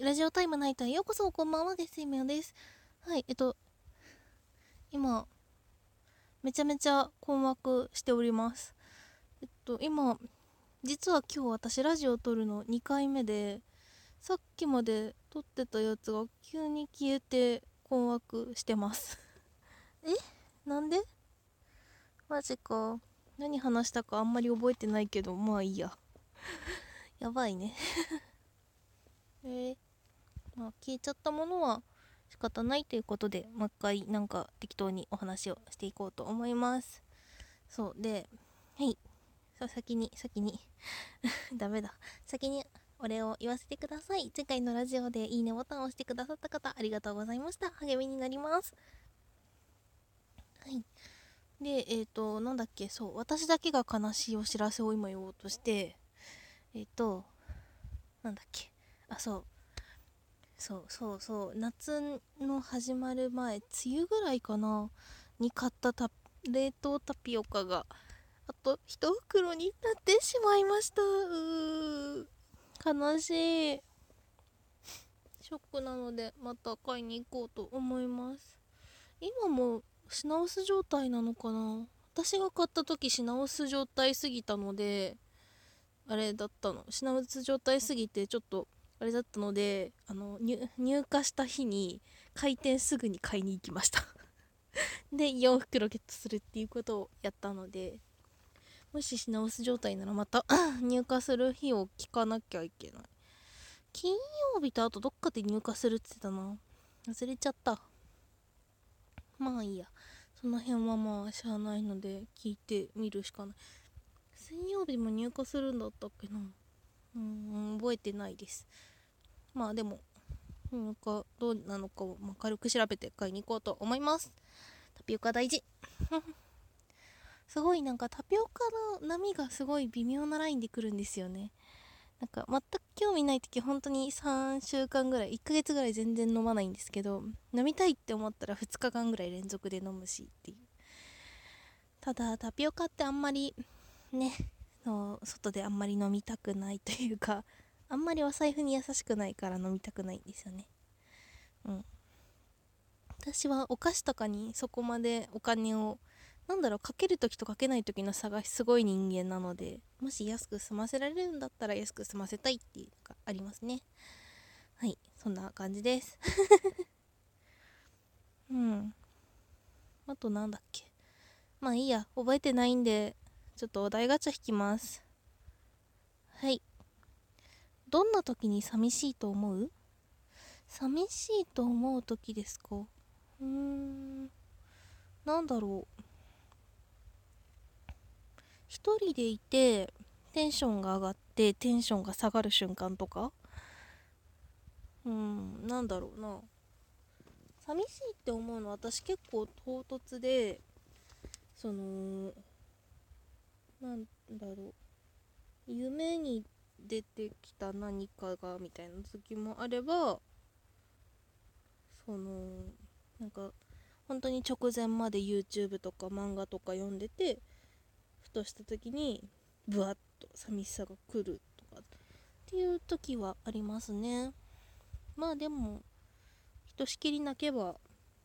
ラジオタイムナイトへようこそ、こんばんは、ゲスイメオです。はい、えっと、今、めちゃめちゃ困惑しております。えっと、今、実は今日私ラジオを撮るの2回目で、さっきまで撮ってたやつが急に消えて困惑してます。え？なんで？マジか。何話したかあんまり覚えてないけど、まあいいや。やばいね え？ー、まあ消えちゃったものは仕方ないということでもう一回なんか適当にお話をしていこうと思います。そうではい。さあ先に先に。ダメだ。先にお礼を言わせてください。前回のラジオでいいねボタンを押してくださった方ありがとうございました。励みになります。はい。でえっ、ー、となんだっけ。そう私だけが悲しいお知らせを今言おうとしてえっ、ー、となんだっけ。あそう。そうそうそう。夏の始まる前梅雨ぐらいかな。に買ったタ冷凍タピオカが。あと1袋になってしまいました。悲しい。ショックなのでまた買いに行こうと思います。今も品薄状態なのかな。私が買った時品薄状態すぎたのであれだったの。品薄状態すぎてちょっとあれだったのであの入荷した日に開店すぐに買いに行きました。で4袋ゲットするっていうことをやったのでもし品薄状態ならまた 入荷する日を聞かなきゃいけない。金曜日とあとどっかで入荷するって言ってたな。忘れちゃった。まあいいや。その辺はまあしゃあないので聞いてみるしかない。水曜日も入荷するんだったっけな。うん覚えてないです。まあでも入荷どうなのかを、ま、軽く調べて買いに行こうと思います。タピオカ大事。すごいなんかタピオカの波がすごい微妙なラインで来るんですよね。なんか全く興味ない時本当に3週間ぐらい1ヶ月ぐらい全然飲まないんですけど飲みたいって思ったら2日間ぐらい連続で飲むしっていう。ただタピオカってあんまりねの外であんまり飲みたくないというか あんまりお財布に優しくないから飲みたくないんですよね。うん。私はお菓子とかにそこまでお金をなんだろうかける時とかけない時の差がすごい人間なのでもし安く済ませられるんだったら安く済ませたいっていうのがありますね。はい。そんな感じです。うん。あとなんだっけ。まあいいや。覚えてないんでちょっとお題ガチャ引きます。はい。どんな時に寂しいと思う？寂しいと思う時ですか？うーん。なんだろう。一人でいて、テンションが上がってテンションが下がる瞬間とか？うん、なんだろうな。寂しいって思うの私結構唐突で、その、なんだろう。夢に出てきた何かがみたいな時もあればそのなんか本当に直前まで YouTube とか漫画とか読んでてふとした時にブワッと寂しさが来るとかっていう時はありますね。まあでもひとしきり泣けば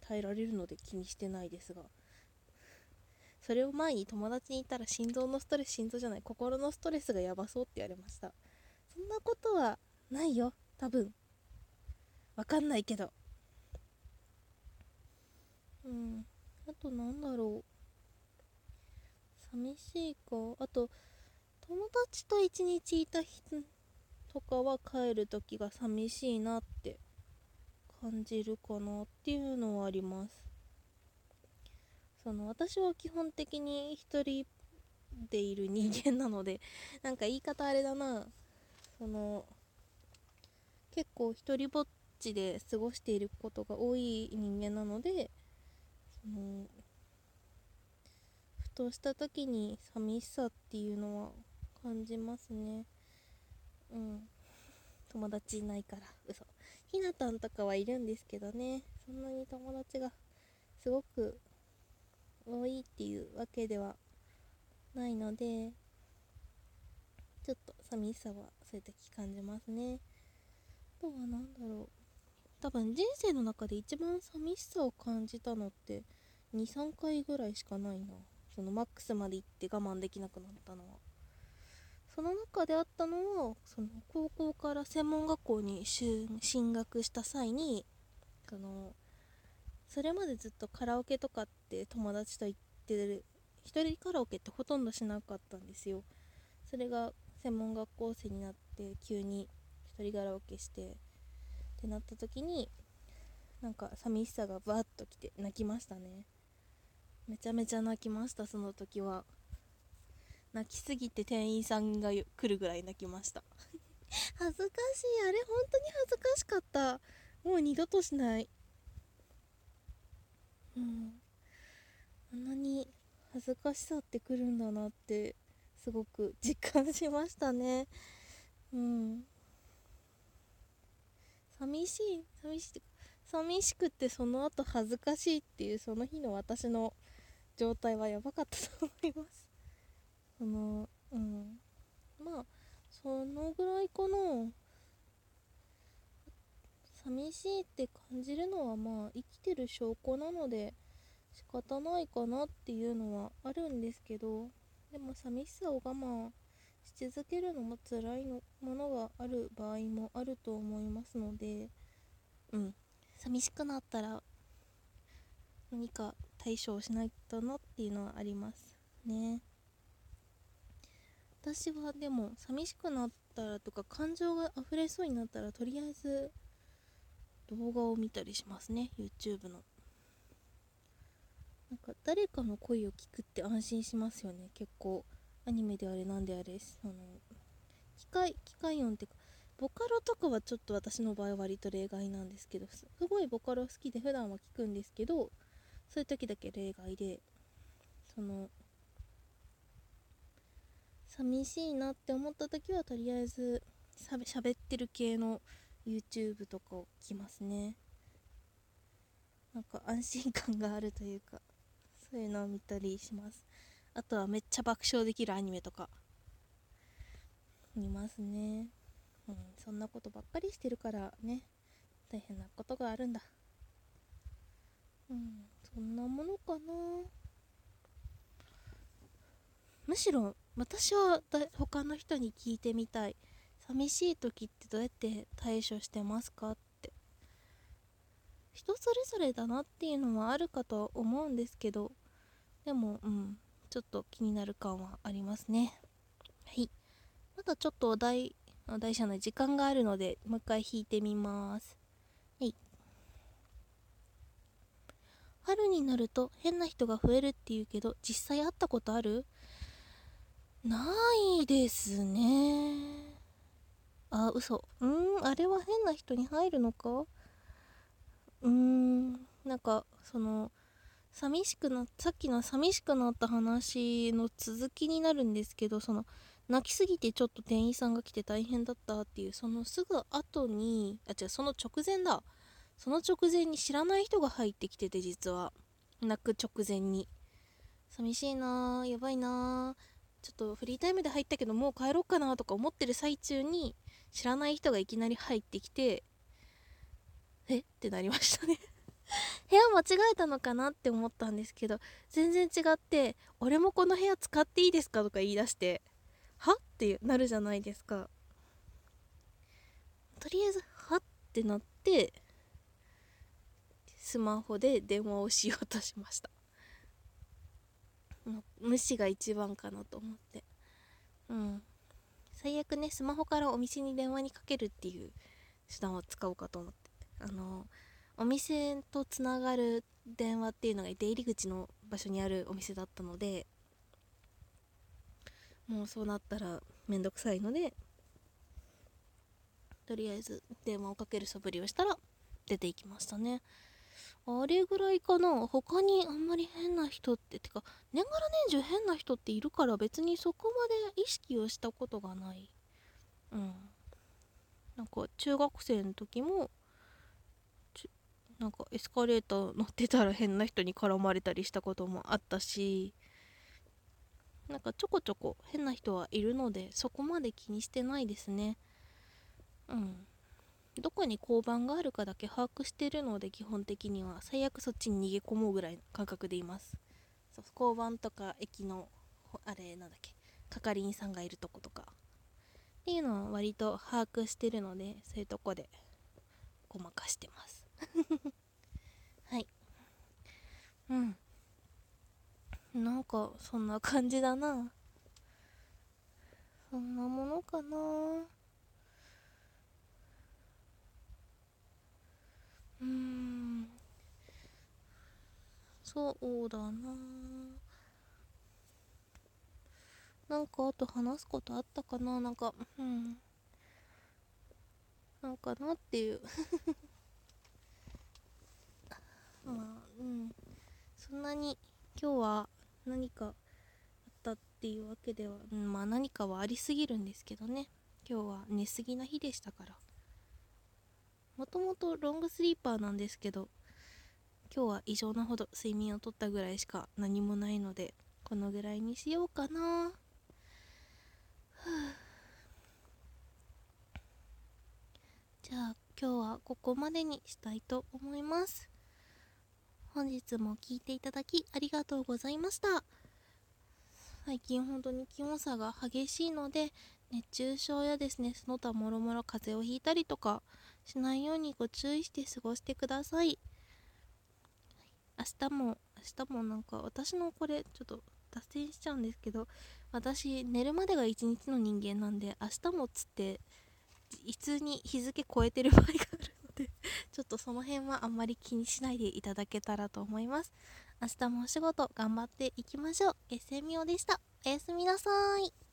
耐えられるので気にしてないですが。それを前に友達に言ったら心臓のストレス心臓じゃない心のストレスがやばそうって言われました。そんなことはないよ。多分。わかんないけど。うん。あとなんだろう。寂しいか。あと友達と一日いた日とかは帰る時が寂しいなって感じるかなっていうのはあります。その私は基本的に一人でいる人間なので なんか言い方あれだな。その結構一人ぼっちで過ごしていることが多い人間なのでそのふとした時に寂しさっていうのは感じますね。うん。友達いないから。嘘。ひなたんとかはいるんですけどね。そんなに友達がすごく多いっていうわけではないのでちょっと寂しさはそういう時感じますね。あとは何だろう。多分人生の中で一番寂しさを感じたのって23回ぐらいしかないな。そのマックスまで行って我慢できなくなったのは。その中であったのはその高校から専門学校に進学した際にそのそれまでずっとカラオケとかって友達と行ってる一人カラオケってほとんどしなかったんですよ。それが専門学校生になって急に一人カラオケしてってなった時になんか寂しさがバーッときて泣きましたね。めちゃめちゃ泣きましたその時は。泣きすぎて店員さんが来るぐらい泣きました。恥ずかしい。あれ本当に恥ずかしかった。もう二度としない。うん。あんなに恥ずかしさってくるんだなってすごく実感しましたね。うん。寂しい。寂しい寂しくてその後恥ずかしいっていうその日の私の状態はやばかったと思います。そのうん。まあそのぐらいかな。寂しいって感じるのはまあ生きてる証拠なので仕方ないかなっていうのはあるんですけどでも寂しさを我慢し続けるのも辛いのものがある場合もあると思いますのでうん。寂しくなったら何か対処をしないとなっていうのはありますね。私はでも寂しくなったらとか感情が溢れそうになったらとりあえず動画を見たりしますね。YouTube の。なんか誰かの声を聞くって安心しますよね。結構アニメであれなんであれ。その機械機械音ってかボカロとかはちょっと私の場合は割と例外なんですけどすごいボカロ好きで普段は聞くんですけどそういう時だけ例外でその寂しいなって思った時はとりあえずしゃべってる系の YouTube とかを聞きますね。なんか安心感があるというかそういうのを見たりします。あとはめっちゃ爆笑できるアニメとか見ますね。うんそんなことばっかりしてるからね大変なことがあるんだ。うんそんなものかな。むしろ私は他の人に聞いてみたい。寂しい時ってどうやって対処してますかって。人それぞれだなっていうのはあるかとは思うんですけどでもうんちょっと気になる感はありますね。はい。まだちょっとお題お題者の時間があるのでもう一回弾いてみます。はい。春になると変な人が増えるっていうけど実際会ったことある？ないですね。嘘。うーんあれは変な人に入るのか？うーんなんかその寂しくなさっきの寂しくなった話の続きになるんですけどその泣きすぎてちょっと店員さんが来て大変だったっていうそのすぐ後にあ違うその直前だ。その直前に知らない人が入ってきてて実は。泣く直前に。寂しいなーやばいなーちょっとフリータイムで入ったけどもう帰ろうかなとか思ってる最中に知らない人がいきなり入ってきてえ？ってなりましたね 部屋間違えたのかなって思ったんですけど全然違って「俺もこの部屋使っていいですか?」とか言い出して「は?」ってなるじゃないですかとりあえず「は?」ってなってスマホで電話をしようとしました無視が一番かなと思ってうん最悪ねスマホからお店に電話にかけるっていう手段を使おうかと思って。あのお店とつながる電話っていうのが出入り口の場所にあるお店だったのでもうそうなったらめんどくさいのでとりあえず電話をかける素振りをしたら出ていきましたね。あれぐらいかな。他にあんまり変な人っててか年がら年中変な人っているから別にそこまで意識をしたことがない。うん。なんか中学生の時もなんかエスカレーター乗ってたら変な人に絡まれたりしたこともあったしなんかちょこちょこ変な人はいるのでそこまで気にしてないですね。うん。どこに交番があるかだけ把握してるので基本的には最悪そっちに逃げ込もうぐらいの感覚でいます。そう交番とか駅のあれなんだっけ係員さんがいるとことか。っていうのは割と把握してるのでそういうとこでごまかしてます。はい。うん。なんかそんな感じだな。そんなものかな。そうだな。なんかあと話すことあったかな？なんかうん。なんかなっていう。まあうん。そんなに今日は何かあったっていうわけでは、うん、まあ何かはありすぎるんですけどね。今日は寝すぎな日でしたから。もともとロングスリーパーなんですけど今日は異常なほど睡眠をとったぐらいしか何もないのでこのぐらいにしようかな。じゃあ今日はここまでにしたいと思います。本日も聴いていただきありがとうございました。最近本当に気温差が激しいので熱中症やですねその他もろもろ風邪をひいたりとかしないようにご注意して過ごしてください。明日も明日もなんか私のこれちょっと脱線しちゃうんですけど私寝るまでが一日の人間なんで明日もっつって普通に日付超えてる場合があるので ちょっとその辺はあんまり気にしないでいただけたらと思います。明日もお仕事頑張っていきましょう。月星みおでした。おやすみなさい。